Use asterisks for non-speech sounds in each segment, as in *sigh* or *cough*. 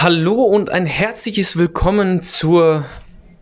Hallo und ein herzliches Willkommen zur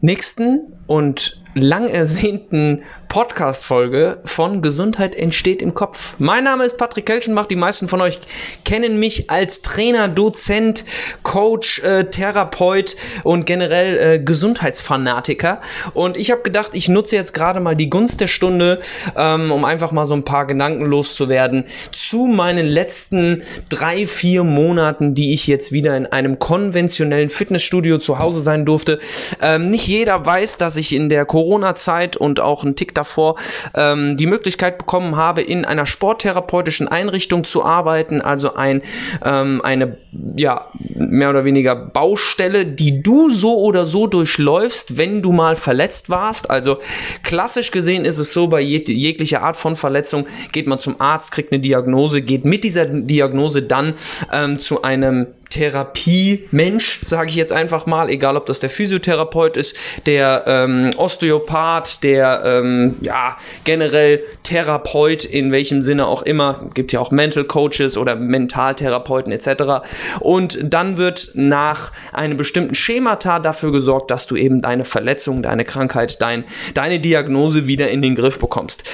nächsten und lang ersehnten Podcast-Folge von Gesundheit entsteht im Kopf. Mein Name ist Patrick Kelschenbach. Die meisten von euch kennen mich als Trainer, Dozent, Coach, äh, Therapeut und generell äh, Gesundheitsfanatiker. Und ich habe gedacht, ich nutze jetzt gerade mal die Gunst der Stunde, ähm, um einfach mal so ein paar Gedanken loszuwerden zu meinen letzten drei, vier Monaten, die ich jetzt wieder in einem konventionellen Fitnessstudio zu Hause sein durfte. Ähm, nicht jeder weiß, dass ich in der Corona-Zeit und auch einen Tick davor ähm, die Möglichkeit bekommen habe, in einer sporttherapeutischen Einrichtung zu arbeiten, also ein, ähm, eine ja, mehr oder weniger Baustelle, die du so oder so durchläufst, wenn du mal verletzt warst. Also klassisch gesehen ist es so, bei jeg jeglicher Art von Verletzung geht man zum Arzt, kriegt eine Diagnose, geht mit dieser Diagnose dann ähm, zu einem Therapie-Mensch, sage ich jetzt einfach mal, egal ob das der Physiotherapeut ist, der ähm, Osteopath, der ähm, ja generell Therapeut in welchem Sinne auch immer, gibt ja auch Mental Coaches oder Mentaltherapeuten etc. Und dann wird nach einem bestimmten Schemata dafür gesorgt, dass du eben deine Verletzung, deine Krankheit, dein, deine Diagnose wieder in den Griff bekommst.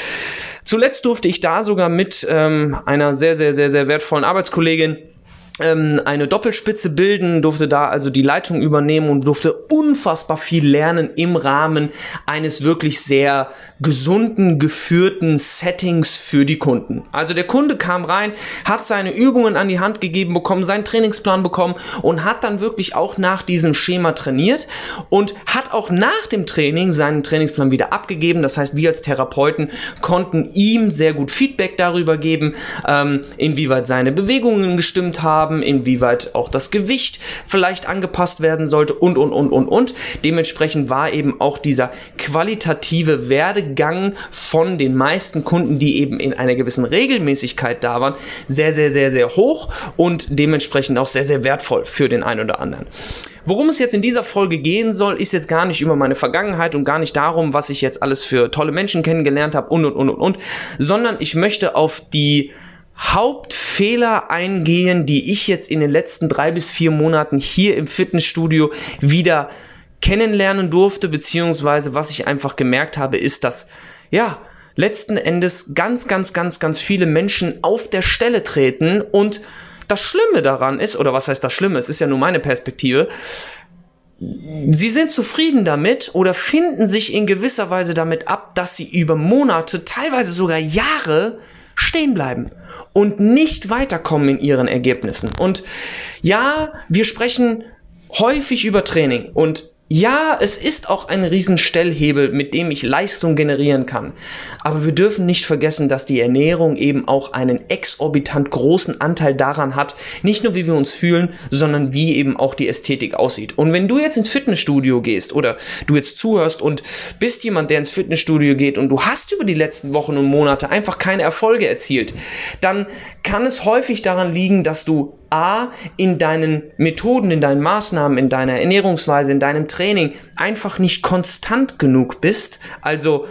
Zuletzt durfte ich da sogar mit ähm, einer sehr, sehr, sehr, sehr wertvollen Arbeitskollegin eine Doppelspitze bilden, durfte da also die Leitung übernehmen und durfte unfassbar viel lernen im Rahmen eines wirklich sehr gesunden, geführten Settings für die Kunden. Also der Kunde kam rein, hat seine Übungen an die Hand gegeben bekommen, seinen Trainingsplan bekommen und hat dann wirklich auch nach diesem Schema trainiert und hat auch nach dem Training seinen Trainingsplan wieder abgegeben. Das heißt, wir als Therapeuten konnten ihm sehr gut Feedback darüber geben, ähm, inwieweit seine Bewegungen gestimmt haben, haben, inwieweit auch das Gewicht vielleicht angepasst werden sollte und, und, und, und, und. Dementsprechend war eben auch dieser qualitative Werdegang von den meisten Kunden, die eben in einer gewissen Regelmäßigkeit da waren, sehr, sehr, sehr, sehr hoch und dementsprechend auch sehr, sehr wertvoll für den einen oder anderen. Worum es jetzt in dieser Folge gehen soll, ist jetzt gar nicht über meine Vergangenheit und gar nicht darum, was ich jetzt alles für tolle Menschen kennengelernt habe und und und und und, sondern ich möchte auf die Hauptfehler eingehen, die ich jetzt in den letzten drei bis vier Monaten hier im Fitnessstudio wieder kennenlernen durfte, beziehungsweise was ich einfach gemerkt habe, ist, dass, ja, letzten Endes ganz, ganz, ganz, ganz viele Menschen auf der Stelle treten und das Schlimme daran ist, oder was heißt das Schlimme, es ist ja nur meine Perspektive, sie sind zufrieden damit oder finden sich in gewisser Weise damit ab, dass sie über Monate, teilweise sogar Jahre stehen bleiben und nicht weiterkommen in ihren Ergebnissen. Und ja, wir sprechen häufig über Training und ja, es ist auch ein Riesenstellhebel, mit dem ich Leistung generieren kann. Aber wir dürfen nicht vergessen, dass die Ernährung eben auch einen exorbitant großen Anteil daran hat, nicht nur wie wir uns fühlen, sondern wie eben auch die Ästhetik aussieht. Und wenn du jetzt ins Fitnessstudio gehst oder du jetzt zuhörst und bist jemand, der ins Fitnessstudio geht und du hast über die letzten Wochen und Monate einfach keine Erfolge erzielt, dann kann es häufig daran liegen, dass du A, in deinen Methoden, in deinen Maßnahmen, in deiner Ernährungsweise, in deinem Training einfach nicht konstant genug bist, also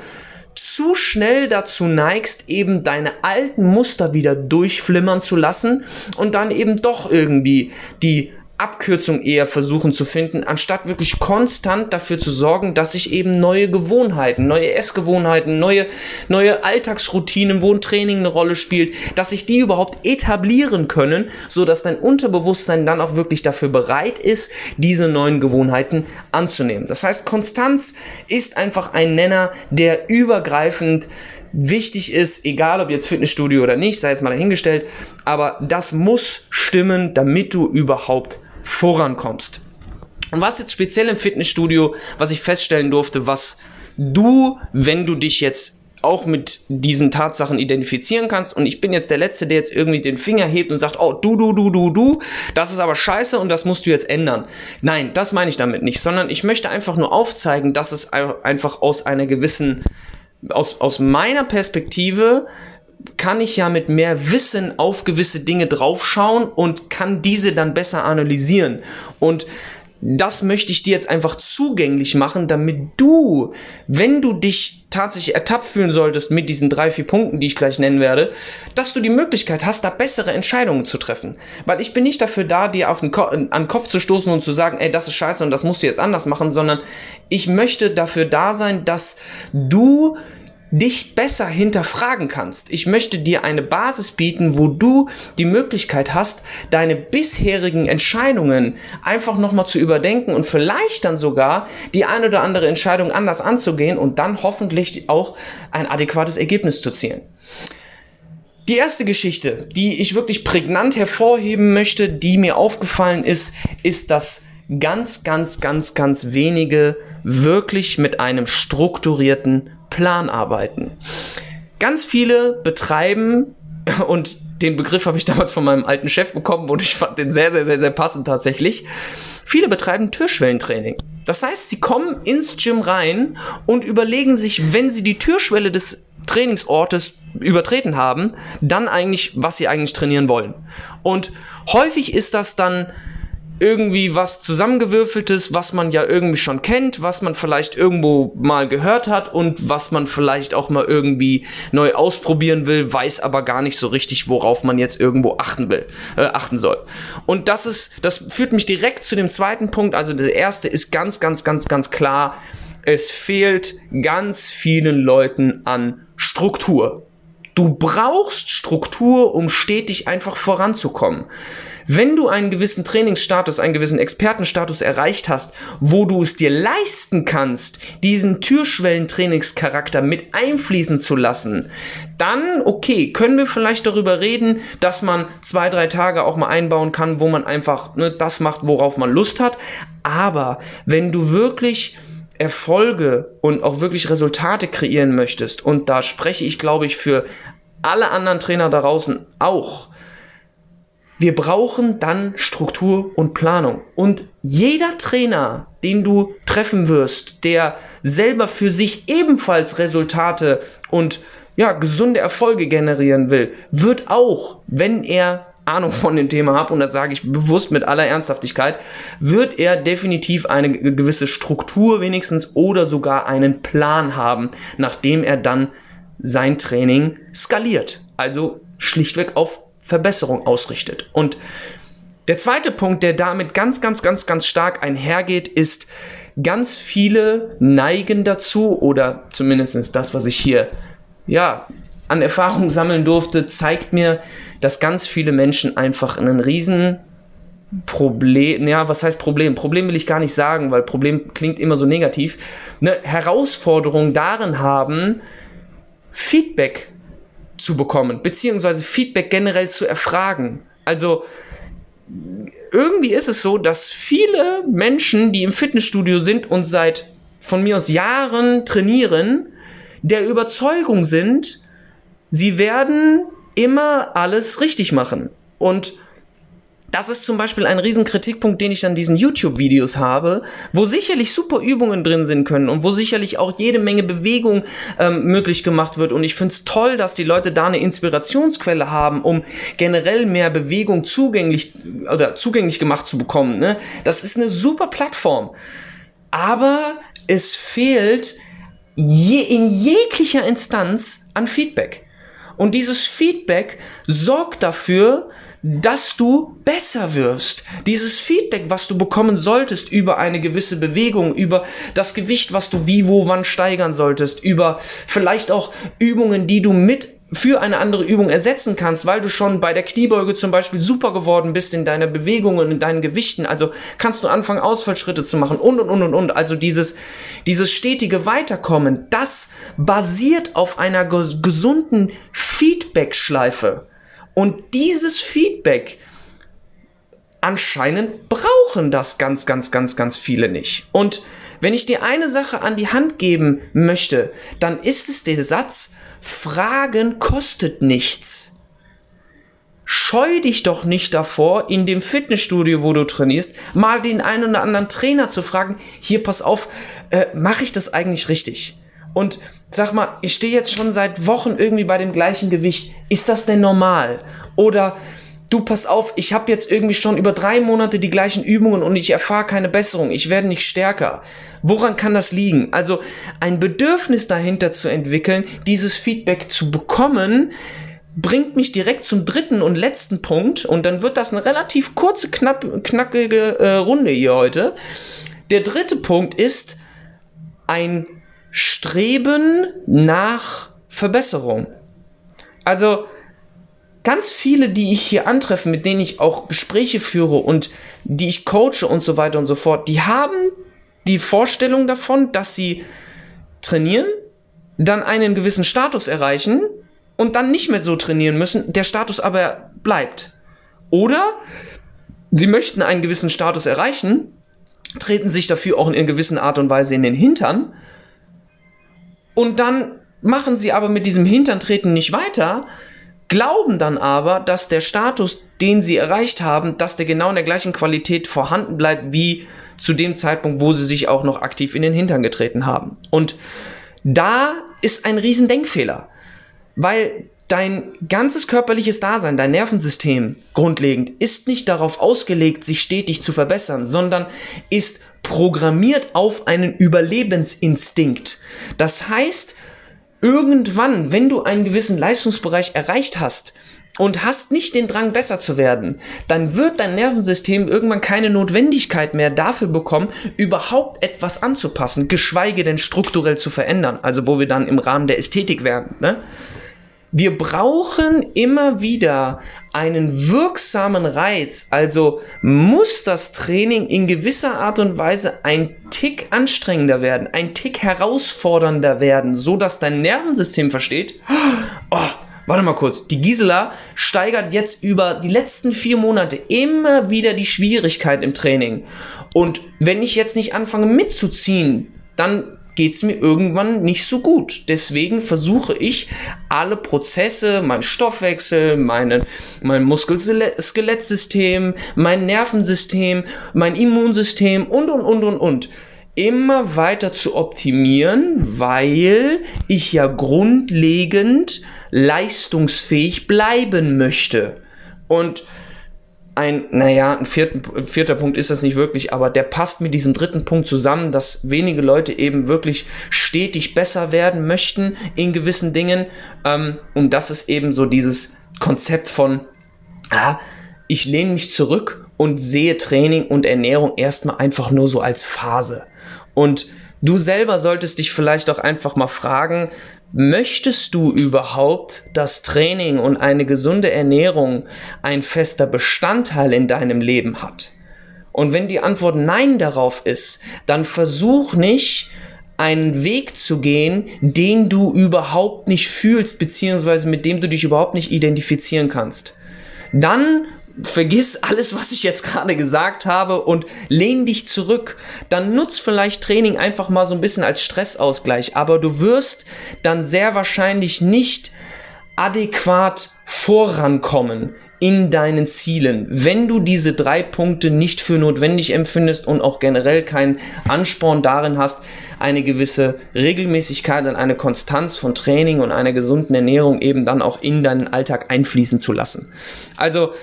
zu schnell dazu neigst, eben deine alten Muster wieder durchflimmern zu lassen und dann eben doch irgendwie die Abkürzung eher versuchen zu finden, anstatt wirklich konstant dafür zu sorgen, dass sich eben neue Gewohnheiten, neue Essgewohnheiten, neue, neue Alltagsroutinen, wo ein Training eine Rolle spielt, dass sich die überhaupt etablieren können, so dass dein Unterbewusstsein dann auch wirklich dafür bereit ist, diese neuen Gewohnheiten anzunehmen. Das heißt, Konstanz ist einfach ein Nenner, der übergreifend wichtig ist, egal ob jetzt Fitnessstudio oder nicht, sei jetzt mal dahingestellt, aber das muss stimmen, damit du überhaupt vorankommst. Und was jetzt speziell im Fitnessstudio, was ich feststellen durfte, was du, wenn du dich jetzt auch mit diesen Tatsachen identifizieren kannst und ich bin jetzt der Letzte, der jetzt irgendwie den Finger hebt und sagt, oh, du, du, du, du, du, das ist aber scheiße und das musst du jetzt ändern. Nein, das meine ich damit nicht, sondern ich möchte einfach nur aufzeigen, dass es einfach aus einer gewissen, aus, aus meiner Perspektive kann ich ja mit mehr Wissen auf gewisse Dinge draufschauen und kann diese dann besser analysieren. Und das möchte ich dir jetzt einfach zugänglich machen, damit du, wenn du dich tatsächlich ertappt fühlen solltest mit diesen drei, vier Punkten, die ich gleich nennen werde, dass du die Möglichkeit hast, da bessere Entscheidungen zu treffen. Weil ich bin nicht dafür da, dir auf den, Ko an den Kopf zu stoßen und zu sagen, ey, das ist scheiße und das musst du jetzt anders machen, sondern ich möchte dafür da sein, dass du dich besser hinterfragen kannst. Ich möchte dir eine Basis bieten, wo du die Möglichkeit hast, deine bisherigen Entscheidungen einfach nochmal zu überdenken und vielleicht dann sogar die eine oder andere Entscheidung anders anzugehen und dann hoffentlich auch ein adäquates Ergebnis zu zielen. Die erste Geschichte, die ich wirklich prägnant hervorheben möchte, die mir aufgefallen ist, ist, dass ganz, ganz, ganz, ganz wenige wirklich mit einem strukturierten Plan arbeiten. Ganz viele betreiben, *laughs* und den Begriff habe ich damals von meinem alten Chef bekommen und ich fand den sehr, sehr, sehr, sehr passend tatsächlich. Viele betreiben Türschwellentraining. Das heißt, sie kommen ins Gym rein und überlegen sich, wenn sie die Türschwelle des Trainingsortes übertreten haben, dann eigentlich, was sie eigentlich trainieren wollen. Und häufig ist das dann irgendwie was zusammengewürfeltes, was man ja irgendwie schon kennt, was man vielleicht irgendwo mal gehört hat und was man vielleicht auch mal irgendwie neu ausprobieren will, weiß aber gar nicht so richtig, worauf man jetzt irgendwo achten will, äh, achten soll. Und das ist, das führt mich direkt zu dem zweiten Punkt. Also der erste ist ganz, ganz, ganz, ganz klar. Es fehlt ganz vielen Leuten an Struktur. Du brauchst Struktur, um stetig einfach voranzukommen. Wenn du einen gewissen Trainingsstatus, einen gewissen Expertenstatus erreicht hast, wo du es dir leisten kannst, diesen Türschwellentrainingscharakter mit einfließen zu lassen, dann, okay, können wir vielleicht darüber reden, dass man zwei, drei Tage auch mal einbauen kann, wo man einfach ne, das macht, worauf man Lust hat. Aber wenn du wirklich Erfolge und auch wirklich Resultate kreieren möchtest, und da spreche ich, glaube ich, für alle anderen Trainer da draußen auch, wir brauchen dann Struktur und Planung. Und jeder Trainer, den du treffen wirst, der selber für sich ebenfalls Resultate und ja, gesunde Erfolge generieren will, wird auch, wenn er Ahnung von dem Thema hat, und das sage ich bewusst mit aller Ernsthaftigkeit, wird er definitiv eine gewisse Struktur wenigstens oder sogar einen Plan haben, nachdem er dann sein Training skaliert. Also schlichtweg auf Verbesserung ausrichtet. Und der zweite Punkt, der damit ganz, ganz, ganz, ganz stark einhergeht, ist, ganz viele neigen dazu, oder zumindest das, was ich hier ja, an Erfahrung sammeln durfte, zeigt mir, dass ganz viele Menschen einfach einen riesen Problem, ja, was heißt Problem? Problem will ich gar nicht sagen, weil Problem klingt immer so negativ. Eine Herausforderung darin haben, Feedback zu bekommen, beziehungsweise Feedback generell zu erfragen. Also irgendwie ist es so, dass viele Menschen, die im Fitnessstudio sind und seit von mir aus Jahren trainieren, der Überzeugung sind, sie werden immer alles richtig machen. Und das ist zum Beispiel ein riesen Kritikpunkt, den ich an diesen YouTube-Videos habe, wo sicherlich super Übungen drin sind können und wo sicherlich auch jede Menge Bewegung ähm, möglich gemacht wird. Und ich finde es toll, dass die Leute da eine Inspirationsquelle haben, um generell mehr Bewegung zugänglich oder zugänglich gemacht zu bekommen. Ne? Das ist eine super Plattform. Aber es fehlt je, in jeglicher Instanz an Feedback. Und dieses Feedback sorgt dafür, dass du besser wirst. Dieses Feedback, was du bekommen solltest über eine gewisse Bewegung, über das Gewicht, was du wie, wo, wann steigern solltest, über vielleicht auch Übungen, die du mit für eine andere Übung ersetzen kannst, weil du schon bei der Kniebeuge zum Beispiel super geworden bist in deiner Bewegung und in deinen Gewichten. Also kannst du anfangen, Ausfallschritte zu machen und und und und und. Also dieses, dieses stetige Weiterkommen, das basiert auf einer gesunden Feedback-Schleife. Und dieses Feedback, anscheinend brauchen das ganz, ganz, ganz, ganz viele nicht. Und wenn ich dir eine Sache an die Hand geben möchte, dann ist es der Satz, Fragen kostet nichts. Scheu dich doch nicht davor, in dem Fitnessstudio, wo du trainierst, mal den einen oder anderen Trainer zu fragen, hier pass auf, äh, mache ich das eigentlich richtig? Und sag mal, ich stehe jetzt schon seit Wochen irgendwie bei dem gleichen Gewicht. Ist das denn normal? Oder du pass auf, ich habe jetzt irgendwie schon über drei Monate die gleichen Übungen und ich erfahre keine Besserung, ich werde nicht stärker. Woran kann das liegen? Also ein Bedürfnis dahinter zu entwickeln, dieses Feedback zu bekommen, bringt mich direkt zum dritten und letzten Punkt und dann wird das eine relativ kurze, knapp, knackige äh, Runde hier heute. Der dritte Punkt ist ein Streben nach Verbesserung. Also ganz viele, die ich hier antreffe, mit denen ich auch Gespräche führe und die ich coache und so weiter und so fort, die haben die Vorstellung davon, dass sie trainieren, dann einen gewissen Status erreichen und dann nicht mehr so trainieren müssen, der Status aber bleibt. Oder sie möchten einen gewissen Status erreichen, treten sich dafür auch in gewisser Art und Weise in den Hintern und dann machen sie aber mit diesem Hinterntreten nicht weiter, glauben dann aber, dass der Status, den sie erreicht haben, dass der genau in der gleichen Qualität vorhanden bleibt wie zu dem Zeitpunkt, wo sie sich auch noch aktiv in den Hintern getreten haben. Und da ist ein riesen Denkfehler, weil dein ganzes körperliches Dasein, dein Nervensystem grundlegend ist nicht darauf ausgelegt, sich stetig zu verbessern, sondern ist programmiert auf einen Überlebensinstinkt. Das heißt, irgendwann, wenn du einen gewissen Leistungsbereich erreicht hast und hast nicht den Drang besser zu werden, dann wird dein Nervensystem irgendwann keine Notwendigkeit mehr dafür bekommen, überhaupt etwas anzupassen, geschweige denn strukturell zu verändern. Also wo wir dann im Rahmen der Ästhetik werden. Ne? Wir brauchen immer wieder einen wirksamen Reiz, also muss das Training in gewisser Art und Weise ein Tick anstrengender werden, ein Tick herausfordernder werden, so dass dein Nervensystem versteht, oh, warte mal kurz, die Gisela steigert jetzt über die letzten vier Monate immer wieder die Schwierigkeit im Training. Und wenn ich jetzt nicht anfange mitzuziehen, dann geht es mir irgendwann nicht so gut. Deswegen versuche ich alle Prozesse, mein Stoffwechsel, meine, mein Muskel-Skelettsystem, mein Nervensystem, mein Immunsystem und und und und und immer weiter zu optimieren, weil ich ja grundlegend leistungsfähig bleiben möchte. Und ein, naja, ein, vierten, vierter Punkt ist das nicht wirklich, aber der passt mit diesem dritten Punkt zusammen, dass wenige Leute eben wirklich stetig besser werden möchten in gewissen Dingen. Ähm, und das ist eben so dieses Konzept von, ah, ich lehne mich zurück und sehe Training und Ernährung erstmal einfach nur so als Phase. Und du selber solltest dich vielleicht auch einfach mal fragen, Möchtest du überhaupt, dass Training und eine gesunde Ernährung ein fester Bestandteil in deinem Leben hat? Und wenn die Antwort Nein darauf ist, dann versuch nicht, einen Weg zu gehen, den du überhaupt nicht fühlst, beziehungsweise mit dem du dich überhaupt nicht identifizieren kannst. Dann vergiss alles, was ich jetzt gerade gesagt habe und lehn dich zurück. Dann nutz vielleicht Training einfach mal so ein bisschen als Stressausgleich, aber du wirst dann sehr wahrscheinlich nicht adäquat vorankommen in deinen Zielen, wenn du diese drei Punkte nicht für notwendig empfindest und auch generell keinen Ansporn darin hast, eine gewisse Regelmäßigkeit und eine Konstanz von Training und einer gesunden Ernährung eben dann auch in deinen Alltag einfließen zu lassen. Also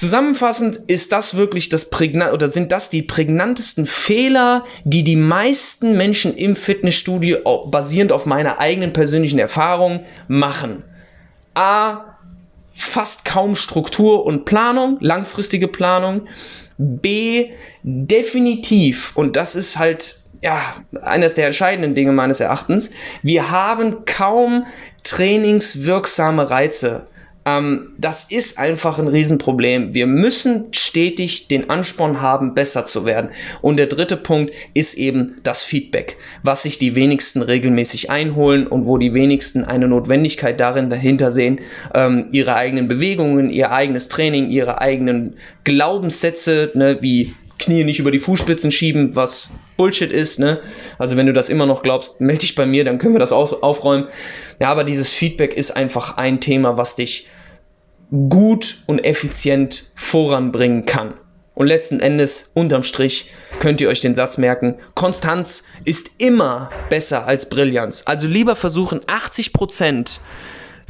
Zusammenfassend ist das wirklich das prägnant oder sind das die prägnantesten Fehler, die die meisten Menschen im Fitnessstudio basierend auf meiner eigenen persönlichen Erfahrung machen. A fast kaum Struktur und Planung, langfristige Planung. B definitiv und das ist halt ja, eines der entscheidenden Dinge meines Erachtens. Wir haben kaum trainingswirksame Reize. Ähm, das ist einfach ein Riesenproblem. Wir müssen stetig den Ansporn haben, besser zu werden. Und der dritte Punkt ist eben das Feedback, was sich die wenigsten regelmäßig einholen und wo die wenigsten eine Notwendigkeit darin dahinter sehen, ähm, ihre eigenen Bewegungen, ihr eigenes Training, ihre eigenen Glaubenssätze, ne, wie Knie nicht über die Fußspitzen schieben, was Bullshit ist. Ne? Also wenn du das immer noch glaubst, melde dich bei mir, dann können wir das aufräumen. Ja, aber dieses Feedback ist einfach ein Thema, was dich gut und effizient voranbringen kann. Und letzten Endes, unterm Strich, könnt ihr euch den Satz merken, Konstanz ist immer besser als Brillanz. Also lieber versuchen 80%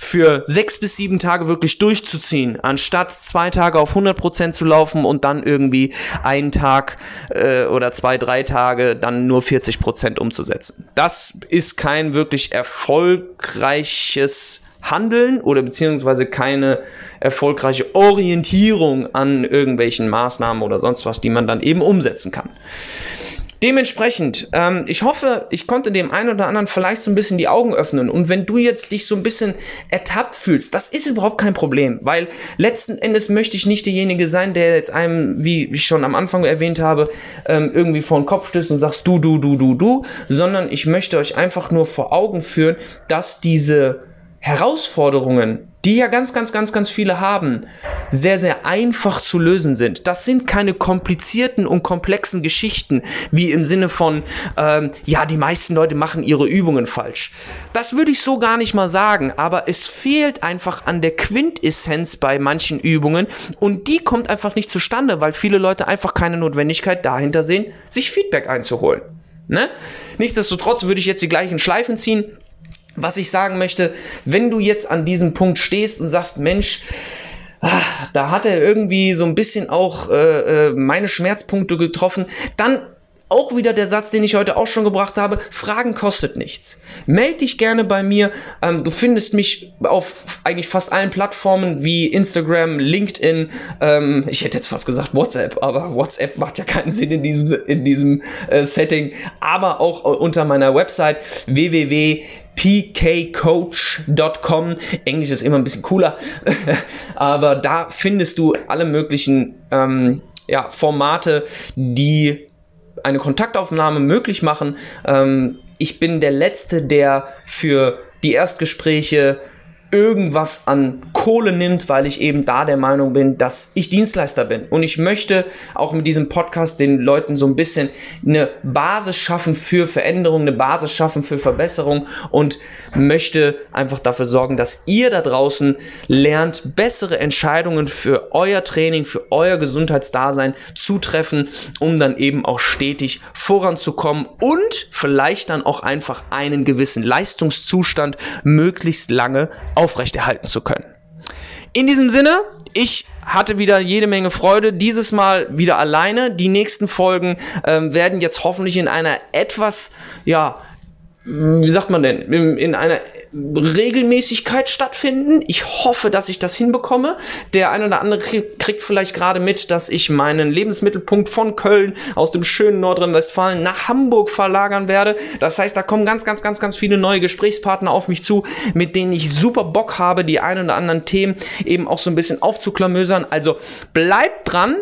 für sechs bis sieben Tage wirklich durchzuziehen, anstatt zwei Tage auf 100% zu laufen und dann irgendwie einen Tag äh, oder zwei, drei Tage dann nur 40% umzusetzen. Das ist kein wirklich erfolgreiches Handeln oder beziehungsweise keine erfolgreiche Orientierung an irgendwelchen Maßnahmen oder sonst was, die man dann eben umsetzen kann. Dementsprechend, ähm, ich hoffe, ich konnte dem einen oder anderen vielleicht so ein bisschen die Augen öffnen. Und wenn du jetzt dich so ein bisschen ertappt fühlst, das ist überhaupt kein Problem, weil letzten Endes möchte ich nicht derjenige sein, der jetzt einem, wie ich schon am Anfang erwähnt habe, ähm, irgendwie vor den Kopf stößt und sagst du, du, du, du, du, sondern ich möchte euch einfach nur vor Augen führen, dass diese Herausforderungen, die ja ganz, ganz, ganz, ganz viele haben, sehr, sehr einfach zu lösen sind. Das sind keine komplizierten und komplexen Geschichten, wie im Sinne von, ähm, ja, die meisten Leute machen ihre Übungen falsch. Das würde ich so gar nicht mal sagen, aber es fehlt einfach an der Quintessenz bei manchen Übungen und die kommt einfach nicht zustande, weil viele Leute einfach keine Notwendigkeit dahinter sehen, sich Feedback einzuholen. Ne? Nichtsdestotrotz würde ich jetzt die gleichen Schleifen ziehen was ich sagen möchte, wenn du jetzt an diesem Punkt stehst und sagst, Mensch, ah, da hat er irgendwie so ein bisschen auch äh, äh, meine Schmerzpunkte getroffen, dann auch wieder der Satz, den ich heute auch schon gebracht habe. Fragen kostet nichts. Meld dich gerne bei mir. Ähm, du findest mich auf eigentlich fast allen Plattformen wie Instagram, LinkedIn. Ähm, ich hätte jetzt fast gesagt WhatsApp, aber WhatsApp macht ja keinen Sinn in diesem, in diesem äh, Setting. Aber auch äh, unter meiner Website www pkcoach.com. Englisch ist immer ein bisschen cooler, *laughs* aber da findest du alle möglichen ähm, ja, Formate, die eine Kontaktaufnahme möglich machen. Ähm, ich bin der Letzte, der für die Erstgespräche irgendwas an Kohle nimmt, weil ich eben da der Meinung bin, dass ich Dienstleister bin. Und ich möchte auch mit diesem Podcast den Leuten so ein bisschen eine Basis schaffen für Veränderung, eine Basis schaffen für Verbesserung und möchte einfach dafür sorgen, dass ihr da draußen lernt, bessere Entscheidungen für euer Training, für euer Gesundheitsdasein zu treffen, um dann eben auch stetig voranzukommen und vielleicht dann auch einfach einen gewissen Leistungszustand möglichst lange aufrechterhalten zu können. In diesem Sinne, ich hatte wieder jede Menge Freude. Dieses Mal wieder alleine. Die nächsten Folgen ähm, werden jetzt hoffentlich in einer etwas, ja, wie sagt man denn, in, in einer Regelmäßigkeit stattfinden. Ich hoffe, dass ich das hinbekomme. Der eine oder andere kriegt vielleicht gerade mit, dass ich meinen Lebensmittelpunkt von Köln aus dem schönen Nordrhein-Westfalen nach Hamburg verlagern werde. Das heißt, da kommen ganz, ganz, ganz, ganz viele neue Gesprächspartner auf mich zu, mit denen ich super Bock habe, die ein oder anderen Themen eben auch so ein bisschen aufzuklamösern. Also bleibt dran,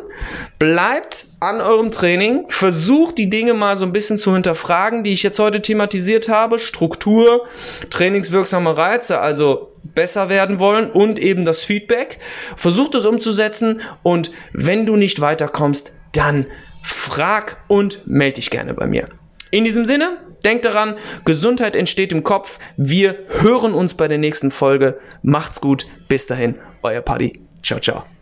bleibt an eurem Training, versucht die Dinge mal so ein bisschen zu hinterfragen, die ich jetzt heute thematisiert habe. Struktur, trainingswirksame Reize, also besser werden wollen und eben das Feedback. Versucht es umzusetzen und wenn du nicht weiterkommst, dann frag und melde dich gerne bei mir. In diesem Sinne, denkt daran, Gesundheit entsteht im Kopf. Wir hören uns bei der nächsten Folge. Macht's gut. Bis dahin, euer Paddy. Ciao, ciao.